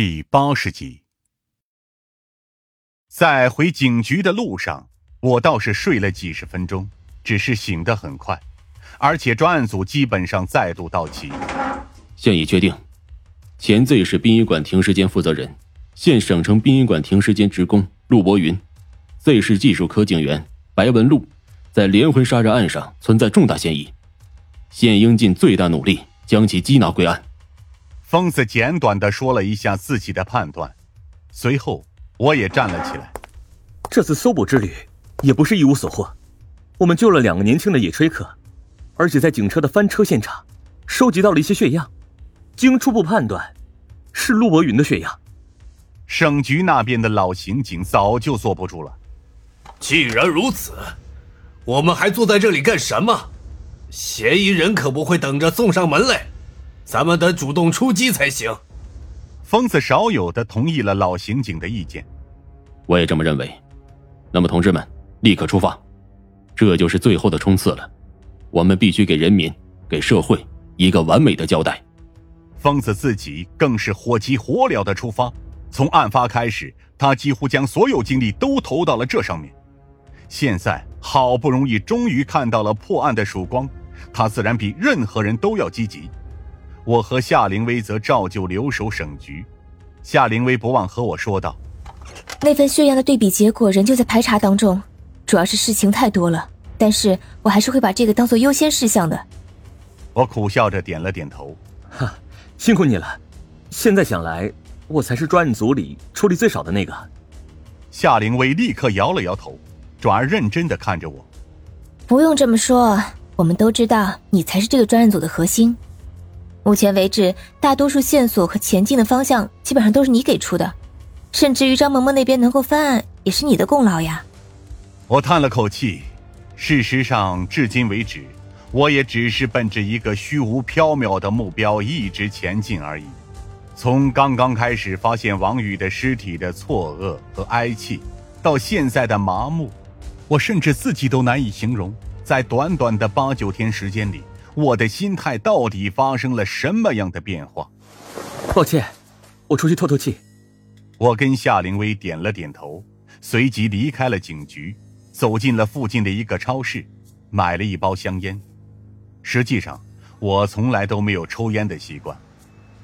第八十集，在回警局的路上，我倒是睡了几十分钟，只是醒得很快，而且专案组基本上再度到齐。现已确定，前 Z 市殡仪馆停尸间负责人、现省城殡仪馆停尸间职工陆博云，Z 市技术科警员白文禄，在连环杀人案上存在重大嫌疑，现应尽最大努力将其缉拿归案。疯子简短的说了一下自己的判断，随后我也站了起来。这次搜捕之旅也不是一无所获，我们救了两个年轻的野炊客，而且在警车的翻车现场收集到了一些血样，经初步判断是陆博云的血样。省局那边的老刑警早就坐不住了。既然如此，我们还坐在这里干什么？嫌疑人可不会等着送上门来。咱们得主动出击才行。疯子少有的同意了老刑警的意见，我也这么认为。那么，同志们，立刻出发，这就是最后的冲刺了。我们必须给人民、给社会一个完美的交代。疯子自己更是火急火燎的出发。从案发开始，他几乎将所有精力都投到了这上面。现在好不容易，终于看到了破案的曙光，他自然比任何人都要积极。我和夏灵薇则照旧留守省局。夏灵薇不忘和我说道：“那份血样的对比结果仍旧在排查当中，主要是事情太多了，但是我还是会把这个当做优先事项的。”我苦笑着点了点头：“哈，辛苦你了。现在想来，我才是专案组里出力最少的那个。”夏灵薇立刻摇了摇头，转而认真的看着我：“不用这么说，我们都知道你才是这个专案组的核心。”目前为止，大多数线索和前进的方向基本上都是你给出的，甚至于张萌萌那边能够翻案，也是你的功劳呀。我叹了口气，事实上，至今为止，我也只是奔着一个虚无缥缈的目标一直前进而已。从刚刚开始发现王宇的尸体的错愕和哀泣，到现在的麻木，我甚至自己都难以形容。在短短的八九天时间里。我的心态到底发生了什么样的变化？抱歉，我出去透透气。我跟夏灵薇点了点头，随即离开了警局，走进了附近的一个超市，买了一包香烟。实际上，我从来都没有抽烟的习惯，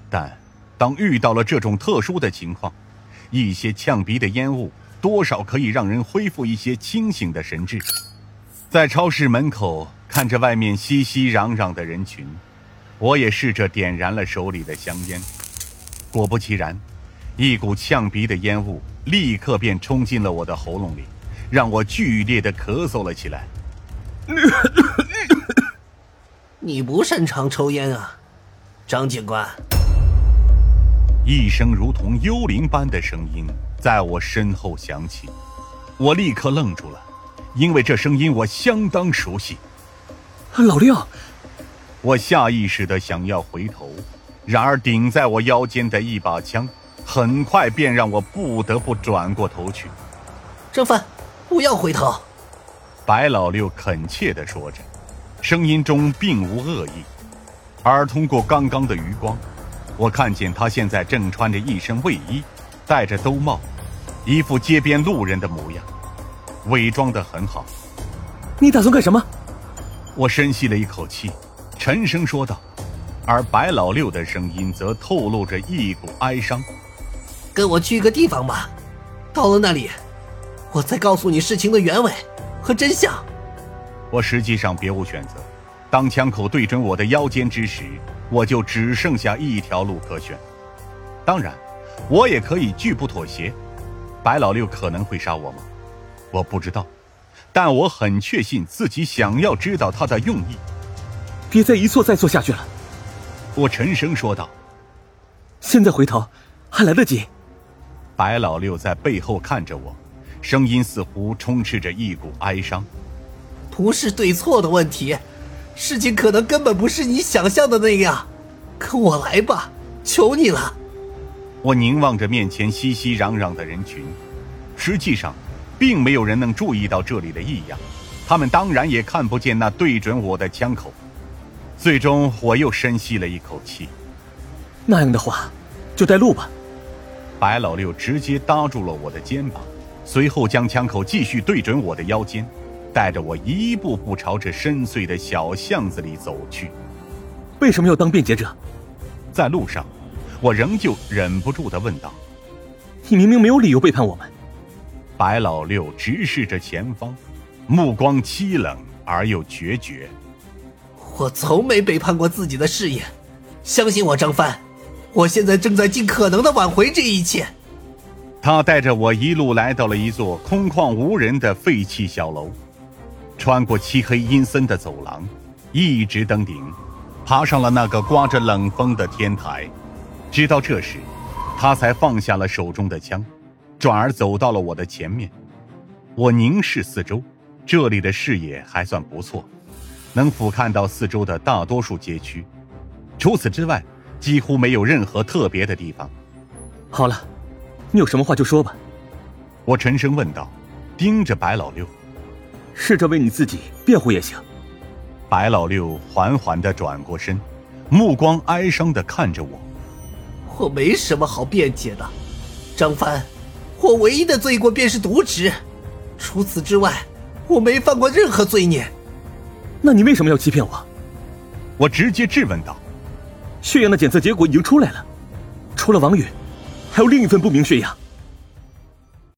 但当遇到了这种特殊的情况，一些呛鼻的烟雾多少可以让人恢复一些清醒的神智。在超市门口。看着外面熙熙攘攘的人群，我也试着点燃了手里的香烟。果不其然，一股呛鼻的烟雾立刻便冲进了我的喉咙里，让我剧烈的咳嗽了起来。你不擅长抽烟啊，张警官？一声如同幽灵般的声音在我身后响起，我立刻愣住了，因为这声音我相当熟悉。老六，我下意识的想要回头，然而顶在我腰间的一把枪，很快便让我不得不转过头去。张帆，不要回头。白老六恳切的说着，声音中并无恶意。而通过刚刚的余光，我看见他现在正穿着一身卫衣，戴着兜帽，一副街边路人的模样，伪装的很好。你打算干什么？我深吸了一口气，沉声说道，而白老六的声音则透露着一股哀伤：“跟我去一个地方吧，到了那里，我再告诉你事情的原委和真相。”我实际上别无选择，当枪口对准我的腰间之时，我就只剩下一条路可选。当然，我也可以拒不妥协。白老六可能会杀我吗？我不知道。但我很确信自己想要知道他的用意。别再一错再错下去了，我沉声说道。现在回头还来得及。白老六在背后看着我，声音似乎充斥着一股哀伤。不是对错的问题，事情可能根本不是你想象的那样。跟我来吧，求你了。我凝望着面前熙熙攘攘的人群，实际上。并没有人能注意到这里的异样，他们当然也看不见那对准我的枪口。最终，我又深吸了一口气。那样的话，就带路吧。白老六直接搭住了我的肩膀，随后将枪口继续对准我的腰间，带着我一步步朝着深邃的小巷子里走去。为什么要当辩解者？在路上，我仍旧忍不住的问道：“你明明没有理由背叛我们。”白老六直视着前方，目光凄冷而又决绝。我从没背叛过自己的事业，相信我，张帆。我现在正在尽可能的挽回这一切。他带着我一路来到了一座空旷无人的废弃小楼，穿过漆黑阴森的走廊，一直登顶，爬上了那个刮着冷风的天台。直到这时，他才放下了手中的枪，转而走到了我的前面。我凝视四周，这里的视野还算不错，能俯瞰到四周的大多数街区。除此之外。几乎没有任何特别的地方。好了，你有什么话就说吧。我沉声问道，盯着白老六。试着为你自己辩护也行。白老六缓缓的转过身，目光哀伤的看着我。我没什么好辩解的，张帆，我唯一的罪过便是渎职，除此之外，我没犯过任何罪孽。那你为什么要欺骗我？我直接质问道。血样的检测结果已经出来了，除了王宇，还有另一份不明血样。